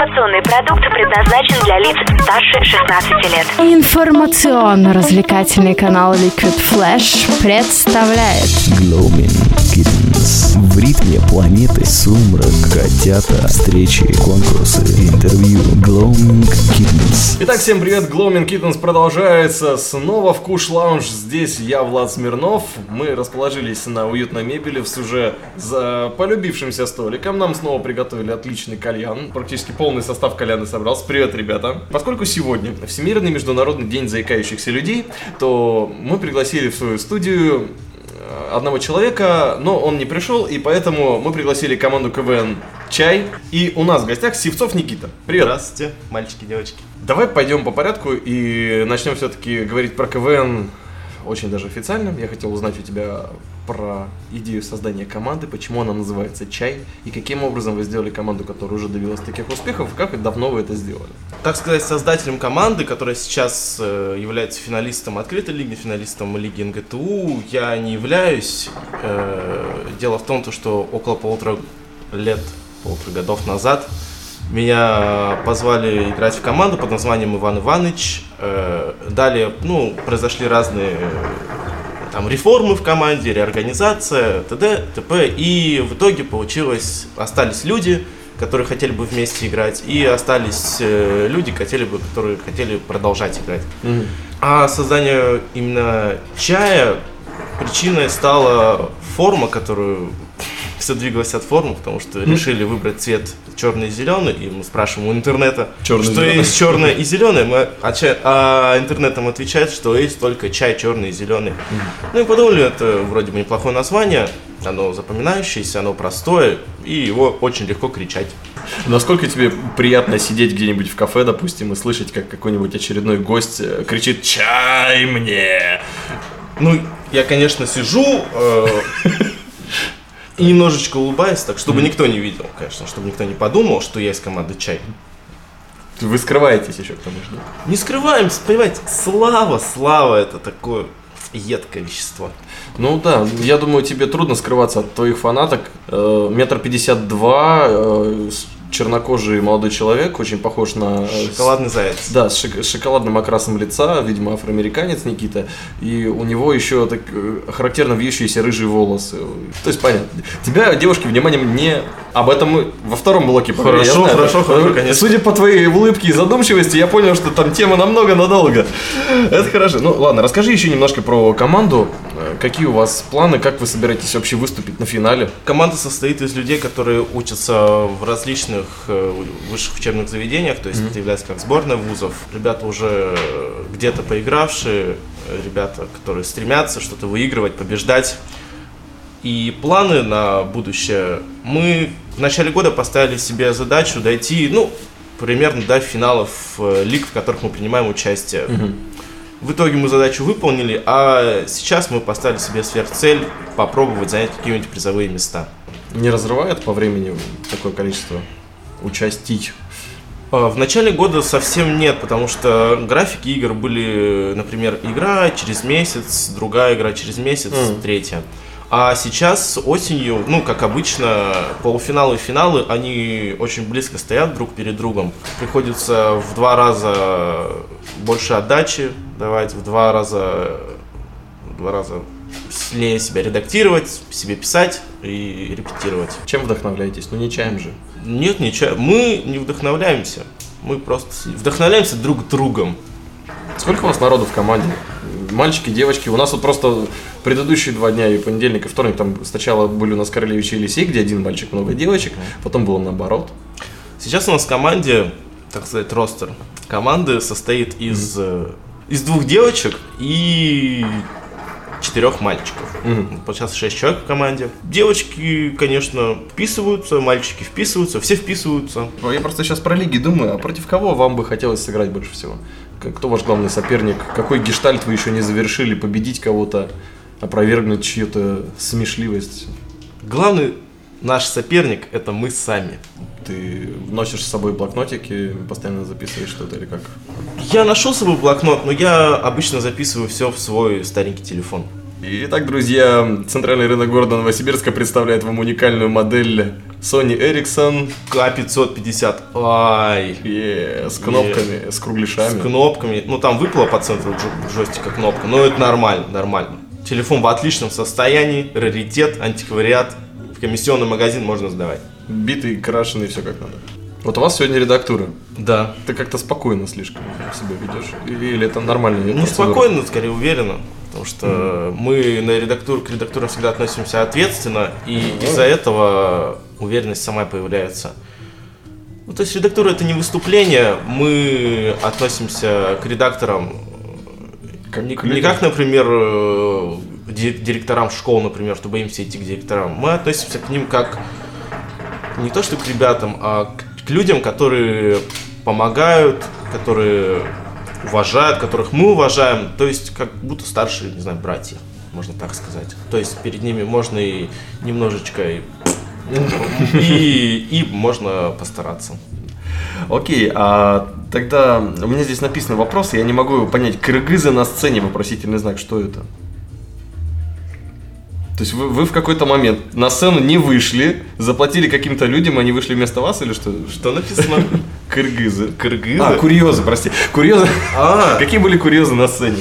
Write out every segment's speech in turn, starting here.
Информационный продукт предназначен для лиц старше 16 лет. Информационно-развлекательный канал Liquid Flash представляет Gloaming Kittens. В ритме планеты сумрак, котята, встречи, конкурсы, интервью. Gloaming Kittens. Итак, всем привет, Gloaming Kittens продолжается. Снова в Куш Лаунж. Здесь я, Влад Смирнов. Мы расположились на уютной мебели с уже за полюбившимся столиком. Нам снова приготовили отличный кальян. Практически полный состав кальяна собрался. Привет, ребята. Поскольку сегодня Всемирный международный день заикающихся людей, то мы пригласили в свою студию э, одного человека, но он не пришел, и поэтому мы пригласили команду КВН Чай. И у нас в гостях Сивцов Никита. Привет. Здравствуйте, мальчики, девочки. Давай пойдем по порядку и начнем все-таки говорить про КВН очень даже официально. Я хотел узнать у тебя про идею создания команды, почему она называется «Чай», и каким образом вы сделали команду, которая уже добилась таких успехов, и как давно вы это сделали? Так сказать, создателем команды, которая сейчас э, является финалистом открытой лиги, финалистом лиги НГТУ, я не являюсь. Э, дело в том, то, что около полутора лет, полутора годов назад меня позвали играть в команду под названием Иван Иванович. Э, далее, ну, произошли разные там реформы в команде, реорганизация, т.д., т.п. И в итоге получилось, остались люди, которые хотели бы вместе играть, и остались э, люди, хотели бы, которые хотели продолжать играть. Мгм. А создание именно чая причиной стала форма, которую все двигалось от формы, потому что решили выбрать цвет черный и зеленый, и мы спрашиваем у интернета, Чёрный и что зелёный. есть черное и зеленое, мы, а, чай- а интернетом отвечает, что есть только чай черный и зеленый. Ну и подумали, это вроде бы неплохое название, оно запоминающееся, оно простое, и его очень легко кричать. Насколько тебе приятно сидеть где-нибудь в кафе, допустим, и слышать, как какой-нибудь очередной гость э, кричит «Чай мне!» Ну, я, конечно, сижу э, и немножечко улыбаюсь, так, чтобы никто не видел, конечно, чтобы никто не подумал, что я из команды чай. Вы скрываетесь еще, к тому же. Не скрываемся, понимаете, слава, слава, это такое едкое вещество. Ну да, я думаю, тебе трудно скрываться от твоих фанаток. Э, Метр пятьдесят два, э, чернокожий молодой человек, очень похож на... э, Шоколадный заяц. Да, с шик- с шоколадным окрасом лица, видимо, афроамериканец Никита, и у него еще так э, характерно вьющиеся рыжие волосы. То есть, понятно. Тебя девушки вниманием не... Об этом мы во втором блоке поговорим, Хорошо, знаю. хорошо, хорошо, конечно. Судя по твоей улыбке и задумчивости, я понял, что там тема намного надолго. Это хорошо. Ну, ладно, расскажи еще немножко про команду. Э, Какие у вас планы, как вы собираетесь вообще выступить на финале? Команда состоит из людей, которые учатся в различных э, высших учебных заведениях, то есть это является как сборная вузов. Ребята уже где-то поигравшие, э, ребята, которые стремятся что-то выигрывать, побеждать. И планы на будущее. Мы в начале года поставили себе задачу дойти, ну, примерно до финалов лиг, в которых мы принимаем участие. В итоге мы задачу выполнили, а сейчас мы поставили себе сверхцель попробовать занять какие-нибудь призовые места. Не разрывает по времени такое количество участий? А, В начале года совсем нет, потому что графики игр были, например, игра через месяц, другая игра через месяц, Мгм. третья. А сейчас осенью, ну, как обычно, полуфиналы и финалы, они очень близко стоят друг перед другом. Приходится в два раза больше отдачи давать, в два раза, в два раза сильнее себя редактировать, себе писать и репетировать. Чем вдохновляетесь? Ну не чаем же. Нет, ничего. Мы не вдохновляемся. Мы просто вдохновляемся друг другом. Сколько у вас народу в команде? Мальчики, девочки. У нас вот просто предыдущие два дня, и понедельник, и вторник, там сначала были у нас Королевич и Елисей, где один мальчик, много девочек. Потом было наоборот. Сейчас у нас в команде, так сказать, ростер команды состоит из, э, из двух девочек и четырех мальчиков. Мгм. Сейчас шесть человек в команде. Девочки, конечно, вписываются, мальчики вписываются, все вписываются. Я просто сейчас про лиги думаю, а против кого вам бы хотелось сыграть больше всего? Кто ваш главный соперник? Какой гештальт вы еще не завершили? Победить кого-то? Опровергнуть чью-то смешливость? Главный наш соперник это мы сами. Ты носишь с собой блокнотики, постоянно записываешь что-то или как? Я нашел с собой блокнот, но я обычно записываю все в свой старенький телефон. Итак, друзья, центральный рынок города Новосибирска представляет вам уникальную модель Sony Ericsson К550. Ай. е, с кнопками, с кругляшами. С кнопками. Ну, там выпала по центру джо- джойстика кнопка. Но это нормально, нормально. Телефон в отличном состоянии, раритет, антиквариат. В комиссионный магазин можно сдавать. Битый, крашеный, все как надо. Вот у вас сегодня редактура. Да. Ты как-то спокойно слишком себя ведешь. Или или это нормально? Не спокойно, скорее уверенно. Потому что мы на редактуру, к редактурам всегда относимся ответственно, и из-за этого уверенность сама появляется. Ну, то есть редактура это не выступление, мы относимся к редакторам Как не, к не как, например, э, ди- директорам школ, например, что боимся идти к директорам. Мы относимся к ним как не то что к ребятам, а к, к людям, которые помогают, которые уважают, которых мы уважаем, то есть как будто старшие, не знаю, братья, можно так сказать. То есть перед ними можно и немножечко и, и, и можно постараться. Окей, а тогда у меня здесь написан вопрос, я не могу понять. Кыргызы на сцене, вопросительный знак, что это? То есть вы, вы в какой-то момент на сцену не вышли, заплатили каким-то людям, они вышли вместо вас или что? Что написано? Кыргызы. Кыргызы? А, курьезы, прости. Курьезы. А. Какие были курьезы на сцене?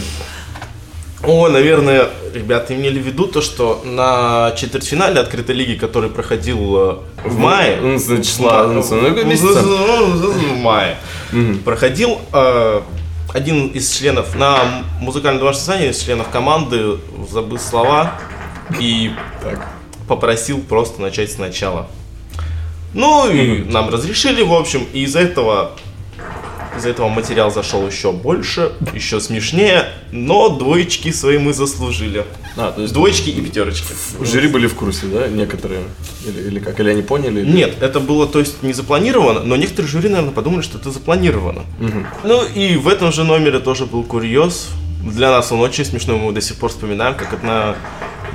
О, наверное, ребята имели в виду то, что на четвертьфинале открытой лиги, который проходил э, в мае, Ну, числа, ну, ну, в мае, проходил э, один из членов на музыкальном домашнем из членов команды забыл слова и попросил просто начать сначала. Ну и нам разрешили, в общем, и из-за этого из-за этого материал зашел еще больше, еще смешнее, но двоечки свои мы заслужили. А, то есть Двоечки и пятерочки. жюри были в курсе, да, некоторые? Или, или как? Или они поняли? или- Нет, это было, то есть, не запланировано, но некоторые жюри, наверное, подумали, что это запланировано. Ну и в этом же номере тоже был курьез. Для нас он очень смешной, мы до сих пор вспоминаем, как одна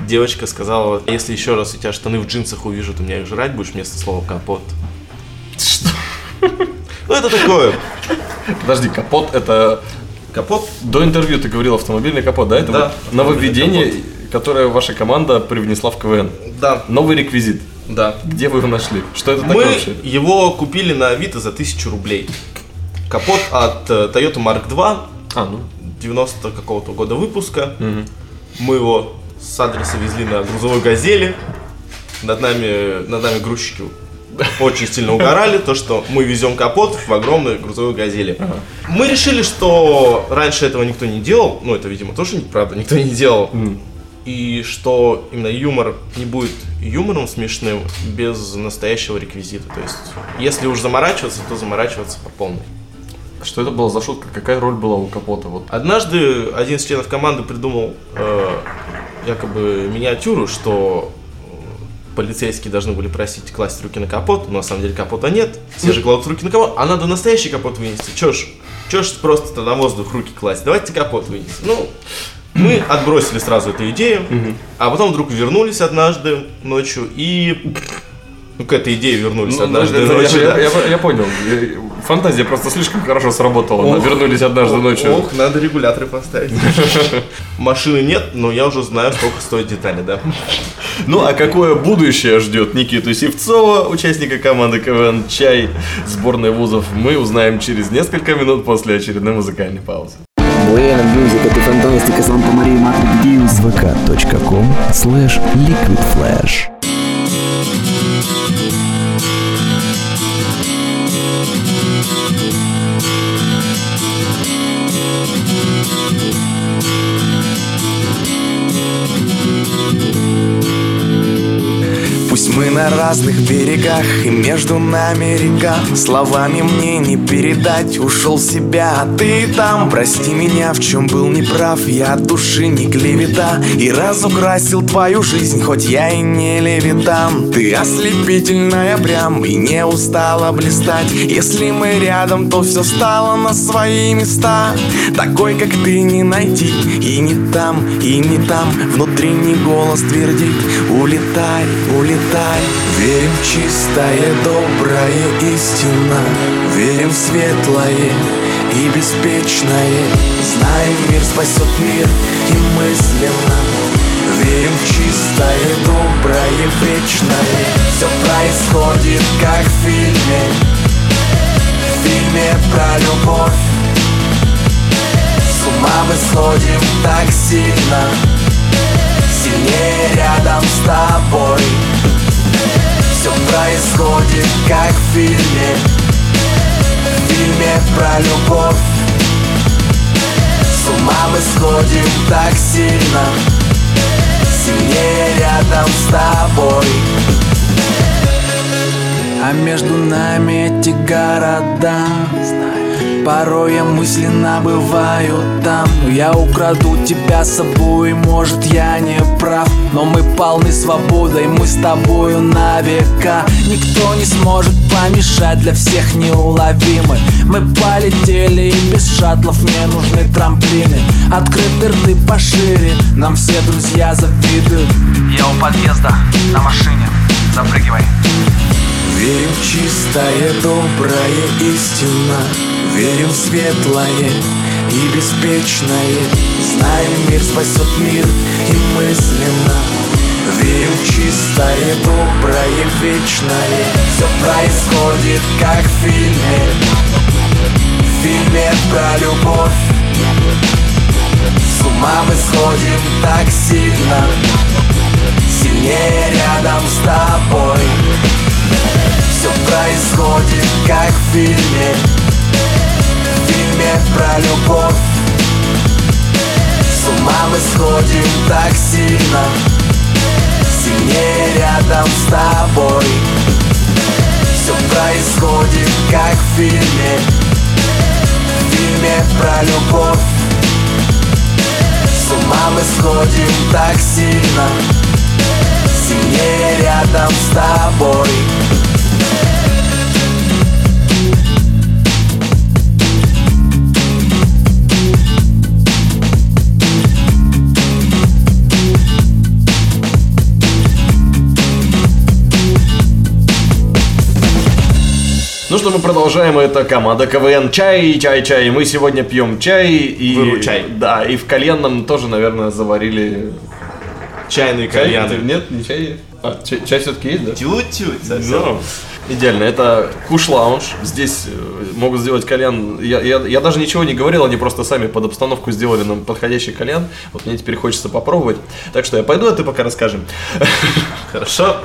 девочка сказала, если еще раз у тебя штаны в джинсах увижу, ты меня их жрать будешь вместо слова капот. Что? Ну это такое. Подожди, капот это... Капот До интервью ты говорил автомобильный капот, да? Это Да, вот нововведение, которое ваша команда привнесла в КВН. Да, Новый реквизит. да. Где вы его нашли? Что это такое Мы вообще? его купили на Авито за 1000 рублей. Капот от э, Toyota Mark II, А, ну. 90 какого-то года выпуска. Мы его с адреса везли на грузовой газели. Над нами, над нами грузчики очень сильно угорали, то, что мы везем капот в огромной грузовой газели. Мы решили, что раньше этого никто не делал, ну это, видимо, тоже неправда, никто не делал. И что именно юмор не будет юмором смешным без настоящего реквизита. То есть, если уж заморачиваться, то заморачиваться по полной. Что это была за шутка? Какая роль была у капота? Вот. Однажды один из членов команды придумал э, якобы миниатюру, что полицейские должны были просить класть руки на капот, но на самом деле капота нет. Все же кладут руки на капот, а надо настоящий капот вынести. Чё ж, чё ж просто на воздух руки класть? Давайте капот вынесем. Ну, мы отбросили сразу эту идею, а потом вдруг вернулись однажды ночью и ну, к этой идее вернулись Ну, однажды это- ночью. я, я- я понял. Я- Фантазия просто слишком хорошо сработала. Ох. Вернулись однажды Ох, ночью. Ох, надо регуляторы поставить. Машины нет, но я уже знаю, сколько стоят детали, да. Ну а какое будущее ждет Никиту Севцова, участника команды КВН «Чай» сборной вузов, мы узнаем через несколько минут после очередной музыкальной паузы. Musica di fantastica Santa Maria Madre di Deus vk.com slash liquidflash разных берегах и между нами река. Словами мне не передать, ушел в себя, а ты там. Прости меня, в чем был неправ, я от души не клевета. И разукрасил твою жизнь, хоть я и не левитан. Ты ослепительная прям и не устала блистать. Если мы рядом, то все стало на свои места. Такой, как ты, не найти и не там, и не там. Внутренний голос твердит Улетай, улетай Верим в чистое, доброе истина Верим в светлое и беспечное. Знаем, мир спасет мир и мысленно. Верим в чистое, доброе, вечное. Все происходит как в фильме. В фильме про любовь. С ума мы сходим так сильно. Сильнее рядом с тобой Все происходит как в фильме. В фильме про любовь. С ума мы сходим так сильно. Сильнее рядом с тобой. А между нами эти города Порой я мысленно бываю там Но я украду тебя с собой, может я не прав Но мы полны свободой, мы с тобою на века Никто не сможет помешать, для всех неуловимы Мы полетели и без шаттлов мне нужны трамплины Открыты рты пошире, нам все друзья завидуют Я у подъезда, на машине. Запрыгивай. Верим в чистое, доброе, истина Верим в светлое и беспечное. Знаем, мир спасет мир и мысленно. Верим в чистое, доброе, вечное. Все происходит, как в фильме. В фильме про любовь. С ума мы сходим так сильно. Сильнее рядом с тобой все происходит как в фильме. В фильме про любовь. С ума мы сходим так сильно. Сильнее рядом с тобой. Все происходит как в фильме. В фильме про любовь. С ума мы сходим так сильно. Сильнее рядом с тобой что, мы продолжаем. Это команда КВН Чай, чай, чай. Мы сегодня пьем чай и... Выручай. Да, и в кальянном тоже, наверное, заварили... Чайный Чай? кальян. Нет, не чай. А, чай, все-таки есть, да? Тють-тють совсем. Ну, идеально. Это Куш Лаунж. Здесь э, могут сделать кальян. Я, я, я даже ничего не говорил, они просто сами под обстановку сделали нам подходящий кальян. Вот мне теперь хочется попробовать. Так что я пойду, а ты пока расскажем. Хорошо.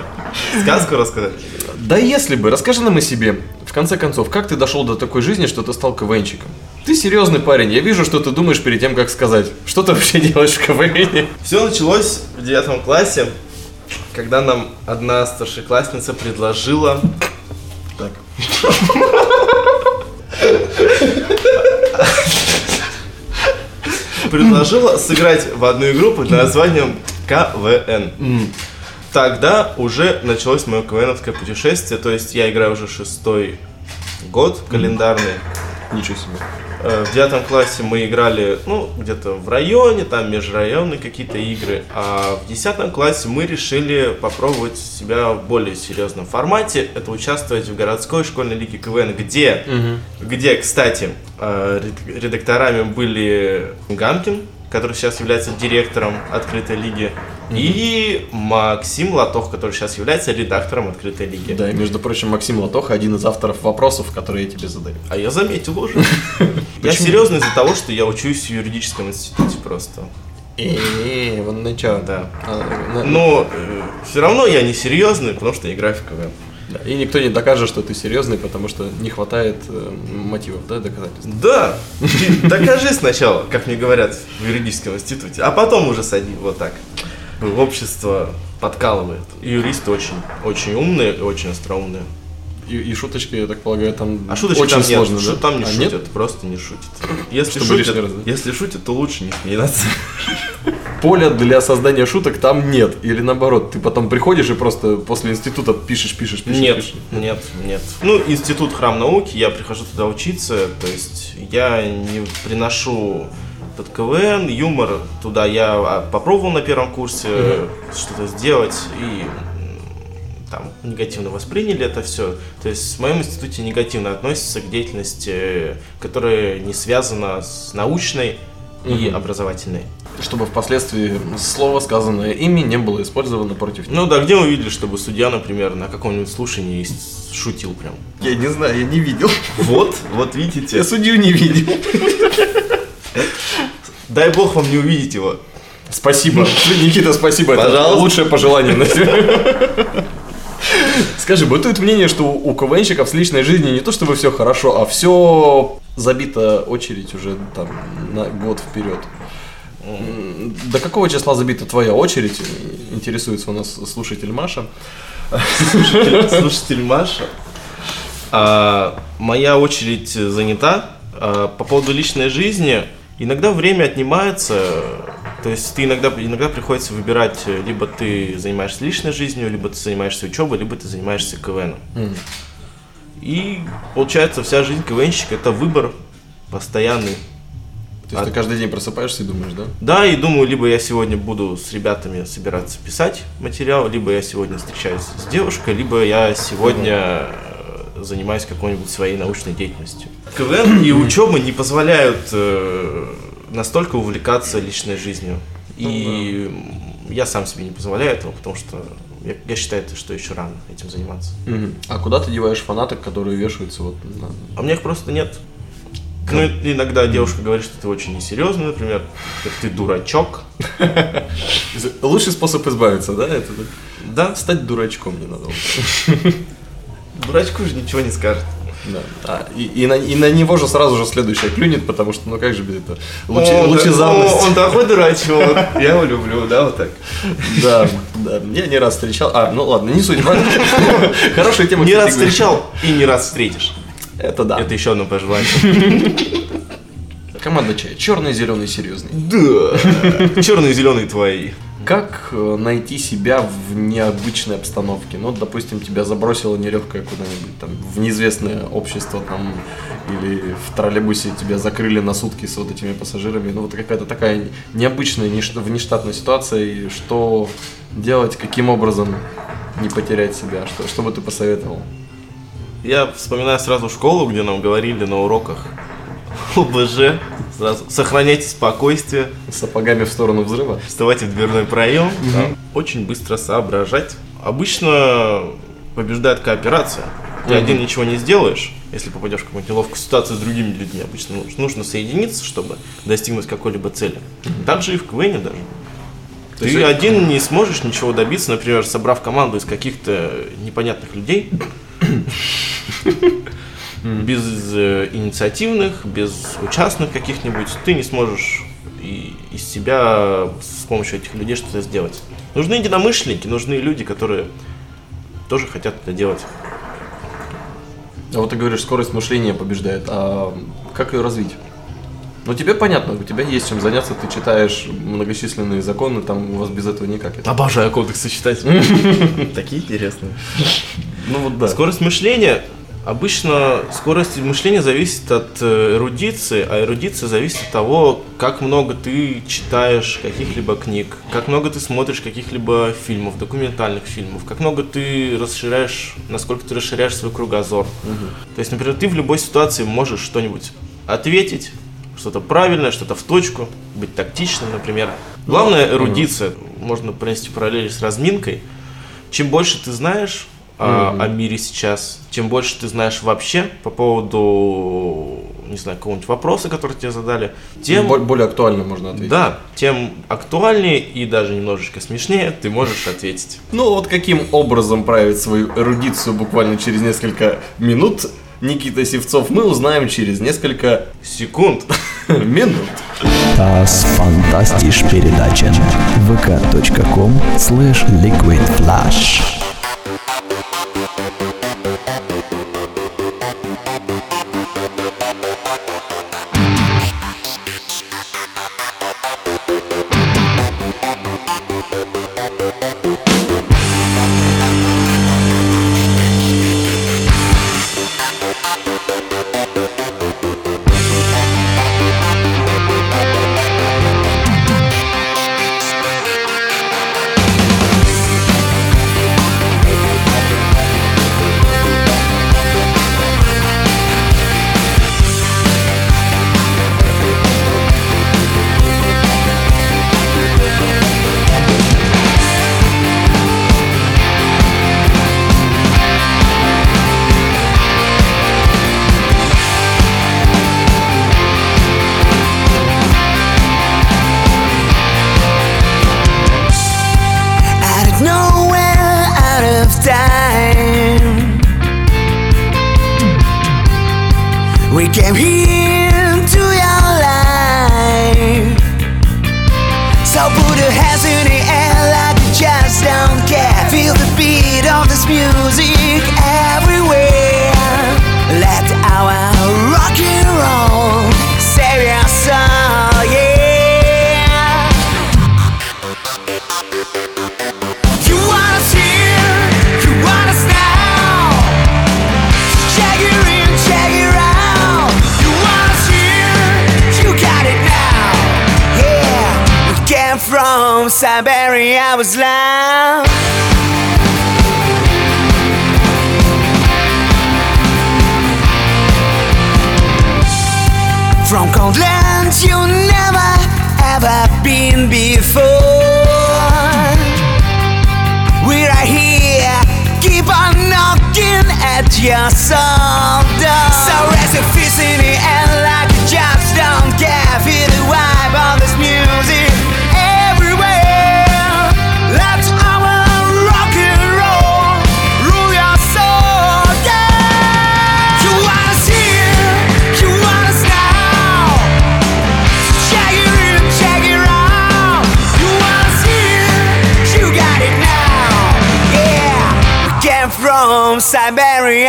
Сказку рассказать? Да если бы, расскажи нам о себе. В конце концов, как ты дошел до такой жизни, что ты стал КВНчиком? Ты серьезный парень, я вижу, что ты думаешь перед тем, как сказать. Что ты вообще делаешь в КВНе? Все началось в девятом классе, когда нам одна старшеклассница предложила... Так. Предложила сыграть в одну игру под названием КВН. Тогда уже началось мое КВНовское путешествие, то есть я играю уже шестой год календарный. Ничего себе. Э, В девятом классе мы играли, ну, где-то в районе, там межрайонные какие-то игры. А в десятом классе мы решили попробовать себя в более серьезном формате. Это участвовать в городской школьной лиге КВН, где, где, кстати, э, ред- редакторами были Гамкин, который сейчас является директором открытой лиги, и Максим Латох, который сейчас является редактором открытой лиги. Да, и между прочим, Максим Латоха один из авторов вопросов, которые я тебе задаю. А я заметил уже. Я серьезно из-за того, что я учусь в юридическом институте просто. Э, вон на чё. Да. А, Но все равно я не серьезный, потому что я КВН. да, И никто не докажет, что ты серьезный, потому что не хватает э, мотивов, да, доказательств. Да, докажи сначала, как мне говорят в юридическом институте, а потом уже сади вот так. Общество подкалывает. И юристы очень, очень умные и очень остроумные. И, и шуточки, я так полагаю, там А шуточки очень там нет, сложно, шу- да? там не А шутят, нет? просто не шутят. Если Чтобы шутят, раз, да? если шутят, то лучше не смеяться. Поля для создания шуток там нет. Или наоборот, ты потом приходишь и просто после института пишешь, пишешь, пишешь. Нет, пишешь. нет, нет. Ну, институт храм науки, я прихожу туда учиться, то есть я не приношу этот КВН, юмор туда. Я а, попробовал на первом курсе что-то сделать и там негативно восприняли это все. То есть в моем институте негативно относятся к деятельности, которая не связана с научной и Мгм. образовательные. Чтобы впоследствии слово, сказанное ими, не было использовано против них. Ну да, где мы видели, чтобы судья, например, на каком-нибудь слушании шутил прям? Я не знаю, я не видел. Вот, вот видите. Я судью не видел. Дай бог вам не увидеть его. Спасибо. Никита, спасибо. Это Пожалуйста. лучшее пожелание на. Скажи, бытует мнение, что у КВНщиков с личной жизнью не то чтобы все хорошо, а все забита очередь уже там на год вперед. До какого числа забита твоя очередь? Интересуется у нас слушатель Маша. Слушатель Маша. А, моя очередь занята. А, по поводу личной жизни, иногда время отнимается. То есть ты иногда, иногда приходится выбирать, э, либо ты занимаешься личной жизнью, либо ты занимаешься учебой, либо ты занимаешься КВНом. И получается, вся жизнь КВНщика это выбор постоянный. То есть ты каждый день просыпаешься и думаешь, да? Да, и думаю, либо я сегодня буду с ребятами собираться писать материал, либо я сегодня встречаюсь с девушкой, либо я сегодня э, занимаюсь какой-нибудь своей научной деятельностью. КВН и учеба не позволяют э, настолько увлекаться личной жизнью. И м, я сам себе не позволяю этого, потому что я, я считаю, что еще рано этим заниматься. А куда ты деваешь фанаток, которые вешаются вот на... А у меня их просто нет. Ну, иногда девушка говорит, что ты очень несерьезный, например, ты дурачок. Лучший способ избавиться, да? Это Да, стать дурачком не надо. дурачку же ничего не скажет. Да. А, и, и на, и на него же сразу же следующее клюнет, потому что, ну как же без этого? Лучи, О, да, лучезарность. о, Он такой дурачок. Я его люблю, да, вот так. Да, да. Я не раз встречал. А, ну ладно, не суть. Хорошая тема. Не раз встречал и не раз встретишь. Это да. Это еще одно пожелание. Команда чая. Черный, зеленый, серьезный. Да. Черные и зеленые твои. Как э, найти себя в необычной обстановке? Ну, допустим, тебя забросило нелегкое куда-нибудь там в неизвестное общество там или в троллейбусе тебя закрыли на сутки с вот этими пассажирами. Ну, вот какая-то такая необычная, неш- внештатная ситуация. И что делать, каким образом не потерять себя? Что, что бы ты посоветовал? Я вспоминаю сразу школу, где нам говорили на уроках ОБЖ. Сразу сохраняйте спокойствие, С сапогами в сторону взрыва? вставайте в дверной проем, да, очень быстро соображать. Обычно побеждает кооперация. Ты один ничего не сделаешь, если попадешь в какую-нибудь неловкую ситуацию с другими людьми. Обычно нуж- нужно соединиться, чтобы достигнуть какой-либо цели. Так же и в КВН даже. То Ты есть- один не сможешь ничего добиться, например, собрав команду из каких-то непонятных людей, без э, инициативных, без участных каких-нибудь, ты не сможешь и- из себя с помощью этих людей что-то сделать. Нужны единомышленники, нужны люди, которые тоже хотят это делать. А вот ты говоришь, скорость мышления побеждает. А как ее развить? Ну, тебе понятно, у тебя есть чем заняться, ты читаешь многочисленные законы, там у вас без этого никак. Это- Обожаю кодексы читать. Такие интересные. Ну вот да. Скорость мышления. Обычно скорость мышления зависит от э, эрудиции, а эрудиция зависит от того, как много ты читаешь каких-либо книг, как много ты смотришь каких-либо фильмов, документальных фильмов, как много ты расширяешь, насколько ты расширяешь свой кругозор. То есть, например, ты в любой ситуации можешь что-нибудь ответить, что-то правильное, что-то в точку, быть тактичным, например. Главное эрудиция. Можно провести параллели с разминкой. Чем больше ты знаешь а, о мире сейчас, чем больше ты знаешь вообще по поводу, не знаю, какого-нибудь вопроса, который тебе задали, тем, Бо- более актуально можно ответить. да, тем актуальнее и даже немножечко смешнее ты можешь ответить. Ну вот каким образом править свою эрудицию буквально через несколько минут Никита Севцов мы узнаем через несколько Секунд. минут. Das fantastisch передача vk.com slash liquidflash So put your hands in the air like you just don't care. Feel the beat of this music everywhere. Let from Siberia, was loud. From cold lands you never ever been before. We're right here, keep on knocking at your soul door.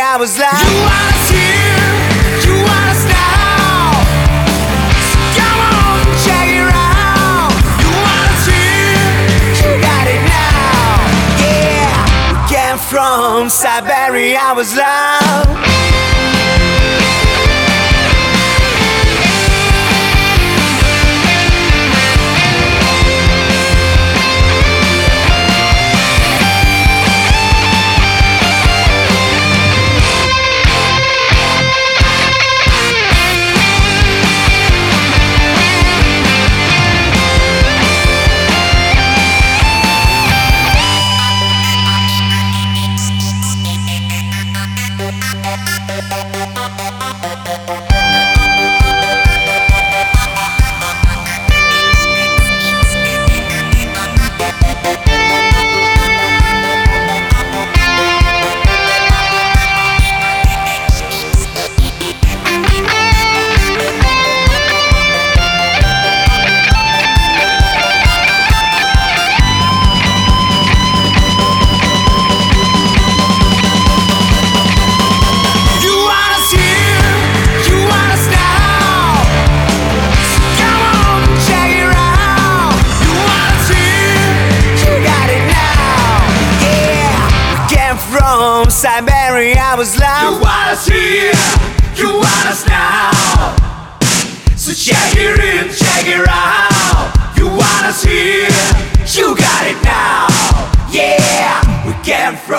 I was like. You want us here, you want us now. Come on, check it out. You want us here, you got it now. Yeah, we came from Siberia, I was loud.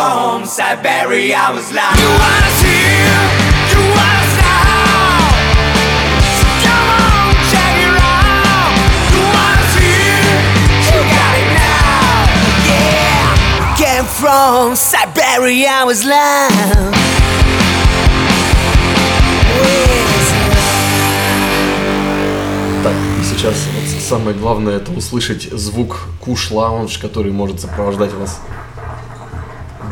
From Siberia, I was loud. You want us here, you want us now. So come on, check it out. You want us here, you got it now. Yeah, we came from Siberia, I was loud. Так, и сейчас вот самое главное это услышать звук куш лаунж, который может сопровождать вас.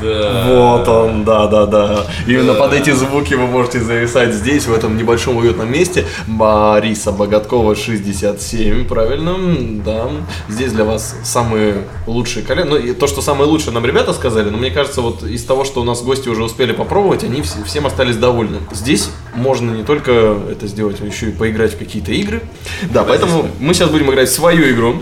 Да. Вот он, да, да, да. Именно под эти звуки вы можете зависать здесь, в этом небольшом уютном месте. Бориса Богаткова 67, правильно, да. Здесь для вас самые лучшие колено. Ну, и то, что самые лучшие нам ребята сказали, но мне кажется, вот из того, что у нас гости уже успели попробовать, они все- всем остались довольны. Здесь можно не только это сделать, но еще и поиграть в какие-то игры. Да, поэтому мы сейчас будем играть в свою игру.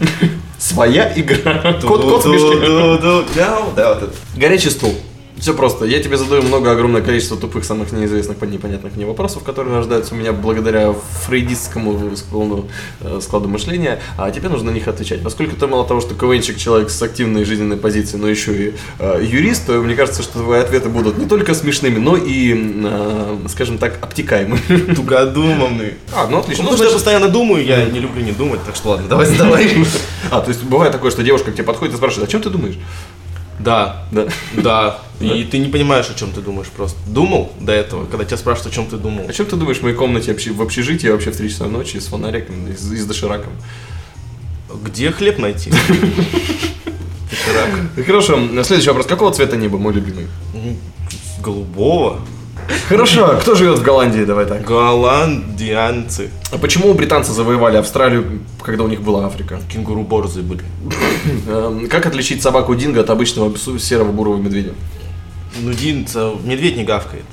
Своя игра. Кот, кот в мешке. Ду-ду-ду. Мяу. Да, вот это. Горячий стул. Все просто. Я тебе задаю много, огромное количество тупых, самых неизвестных, непонятных мне вопросов, которые рождаются у меня благодаря фрейдистскому складу, э, складу мышления, а тебе нужно на них отвечать. Поскольку ты мало того, что КВНчик, человек с активной жизненной позицией, но еще и э, юрист, то мне кажется, что твои ответы будут не только смешными, но и, э, скажем так, обтекаемыми. Тугодумовный. А, ну отлично. Ну, Ну, что я постоянно думаю, я не люблю не думать, так что ладно, давай задавай. А, то есть бывает такое, что девушка к тебе подходит и спрашивает, о чем ты думаешь? Да, Да. да. И ты не понимаешь, о чем ты думаешь просто. Думал до этого, когда тебя спрашивают, о чем ты думал? О чем ты думаешь в моей комнате в общежитии вообще в 3 часа ночи с фонариком и с, дошираком? Где хлеб найти? Хорошо, следующий вопрос. Какого цвета небо, мой любимый? Голубого. Хорошо, кто живет в Голландии, давай так. Голландианцы. А почему британцы завоевали Австралию, когда у них была Африка? Кенгуру борзые были. Эм, Как отличить собаку динго от обычного серого бурого медведя? Ну, Дин, це- медведь не гавкает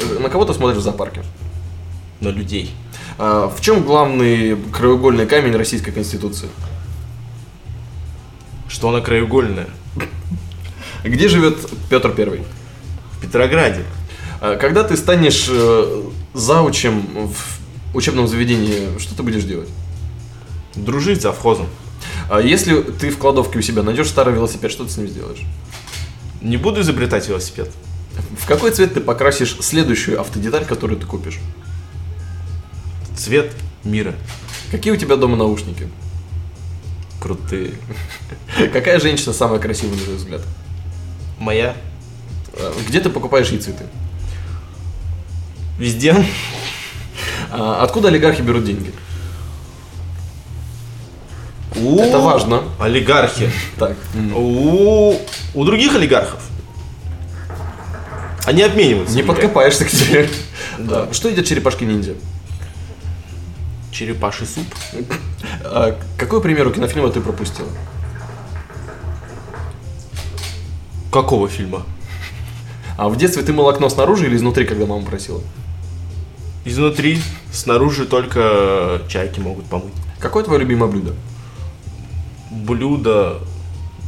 Э, На кого ты смотришь в зоопарке? на людей. А В чем главный краеугольный камень Российской Конституции? Что она краеугольная. Где живет Петр Первый? В Петрограде. А Когда ты станешь э, заучем в учебном заведении, что ты будешь делать? Дружить за вхозом. А Если ты в кладовке у себя найдешь старый велосипед, что ты с ним сделаешь? Не буду изобретать велосипед. В какой цвет ты покрасишь следующую автодеталь, которую ты купишь? Цвет мира. Какие у тебя дома наушники? Крутые. Какая женщина самая красивая, на твой взгляд? Моя. А Где ты покупаешь ей цветы? Везде. А Откуда олигархи берут деньги? У Это важно. Олигархи. Так. У, у других олигархов. Они обмениваются. Не подкопаешься к тебе. Да. Что едят черепашки-ниндзя? Черепаший суп. А Какой пример у кинофильма ты пропустил? Какого фильма? А в детстве ты мыл окно снаружи или изнутри, когда мама просила? Изнутри, снаружи только чайки могут помыть. Какое твое любимое блюдо? Блюдо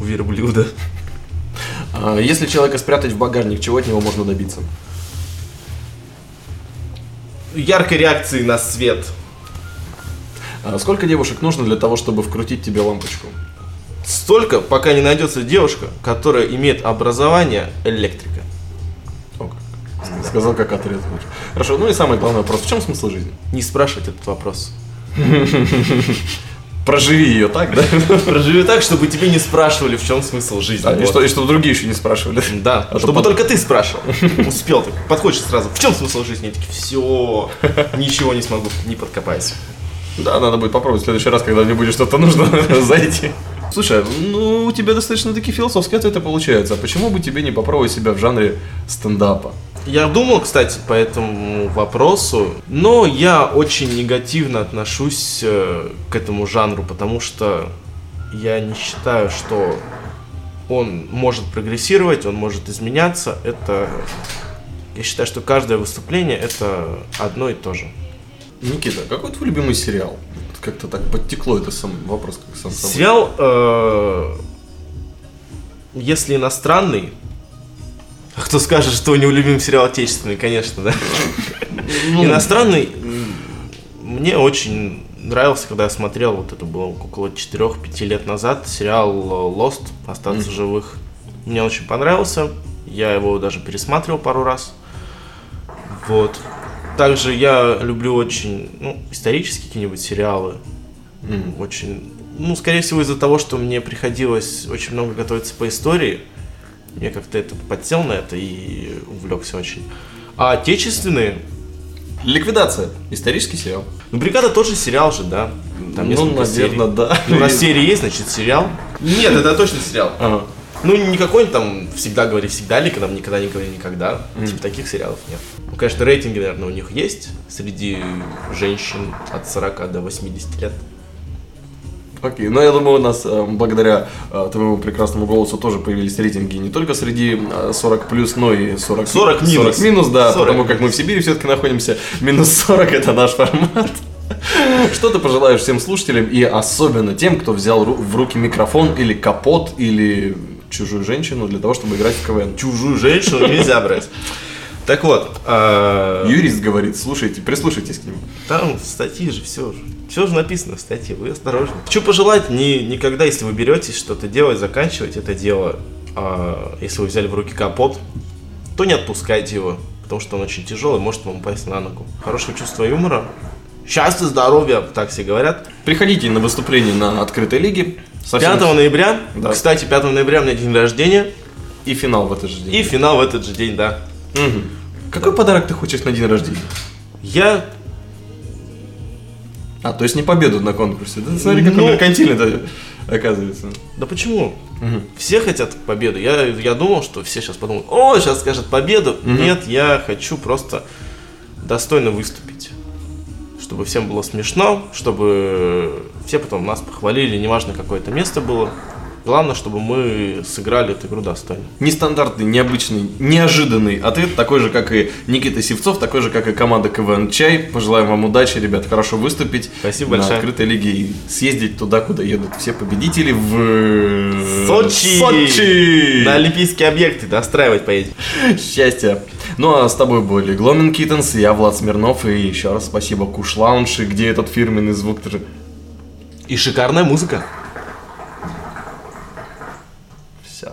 верблюда. А, Если человека спрятать в багажник, чего от него можно добиться? Яркой реакции на свет. А Сколько девушек нужно для того, чтобы вкрутить тебе лампочку? Столько, пока не найдется девушка, которая имеет образование электрика. Сказал, как отрезал. Хорошо, ну и самый главный вопрос. В чем смысл жизни? Не спрашивать этот вопрос. Проживи ее так, да? Проживи так, чтобы тебе не спрашивали, в чем смысл жизни. А, И Вот. что, и чтобы другие еще не спрашивали. Да, А то чтобы потом- только ты спрашивал. Успел так. Подходишь сразу. В чем смысл жизни? Я такие, все, ничего не смогу, не подкопаюсь. Да, надо будет попробовать в следующий раз, когда мне будет что-то нужно зайти. Слушай, ну у тебя достаточно такие философские ответы получаются. А почему бы тебе не попробовать себя в жанре стендапа? Я думал, кстати, по этому вопросу, но я очень негативно отношусь э, к этому жанру, потому что я не считаю, что он может прогрессировать, он может изменяться. Это я считаю, что каждое выступление это одно и то же. Никита, какой твой любимый сериал? Как-то так подтекло это сам вопрос, как сам собой. Сериал, э, если иностранный, кто скажет, что у него любимый сериал отечественный, конечно, да. Иностранный м, мне очень нравился, когда я смотрел, вот это было около 4-5 лет назад, сериал Lost, Остаться живых. Мне очень понравился, я его даже пересматривал пару раз. Вот. Также я люблю очень ну, исторические какие-нибудь сериалы. Очень, ну, скорее всего, из-за того, что мне приходилось очень много готовиться по истории, мне как-то это подсел на это и увлекся очень. А отечественные, Ликвидация. Исторический сериал. ну, бригада тоже сериал же, да. Там ну, наверное, серий. да. Ну, раз серии есть, значит сериал. Нет, это точно сериал. Ага. Ну, не какой-нибудь там всегда говори всегда, или когда никогда не говори никогда. Типа таких сериалов нет. Ну, конечно, рейтинги, наверное, у них есть среди женщин от 40 до 80 лет. Окей, но я думаю, у нас э, благодаря э, твоему прекрасному голосу тоже появились рейтинги не только среди э, 40 плюс, но и 40, 40 минус. 40 минус, да, 40 потому как мы в Сибири все-таки находимся. Минус 40 это наш формат. Что ты пожелаешь всем слушателям и особенно тем, кто взял в руки микрофон или капот или чужую женщину для того, чтобы играть в КВН? Чужую женщину нельзя брать. Так вот, а, Юрист говорит, слушайте, прислушайтесь к нему. там в статье же все же. Все же написано в статье, вы осторожны. Хочу пожелать ни, никогда, если вы беретесь что-то делать, заканчивать это дело, а, если вы взяли в руки капот, то не отпускайте его, потому что он очень тяжелый, может вам упасть на ногу. Хорошего чувства юмора, счастья, здоровья, так все говорят. Приходите на выступление на открытой лиге. Совсем- 5 ноября, Да. кстати, 5 ноября у меня день рождения, И финал в этот же день. и финал в этот же день, да. Мгм. Какой подарок ты хочешь на день рождения? Я А, то есть не победу на конкурсе. Да, смотри, как Ну. меркантильный оказывается. Да почему? Все хотят победу. Я, я думал, что все сейчас подумают, о, сейчас скажет победу. Нет, я хочу просто достойно выступить. Чтобы всем было смешно, чтобы все потом нас похвалили, неважно какое это место было. Главное, чтобы мы сыграли эту игру достойно. Нестандартный, необычный, неожиданный ответ, такой же, как и Никита Севцов, такой же, как и команда КВН Чай. Пожелаем вам удачи, ребят, хорошо выступить. Спасибо на большое. открытой лиге и съездить туда, куда едут все победители в Сочи! Сочи! На Олимпийские объекты достраивать поедем. Счастья. Ну а с тобой были Гломин Киттенс, я Влад Смирнов, и еще раз спасибо Куш Лаунж, и где этот фирменный звук тоже. И шикарная музыка. Все.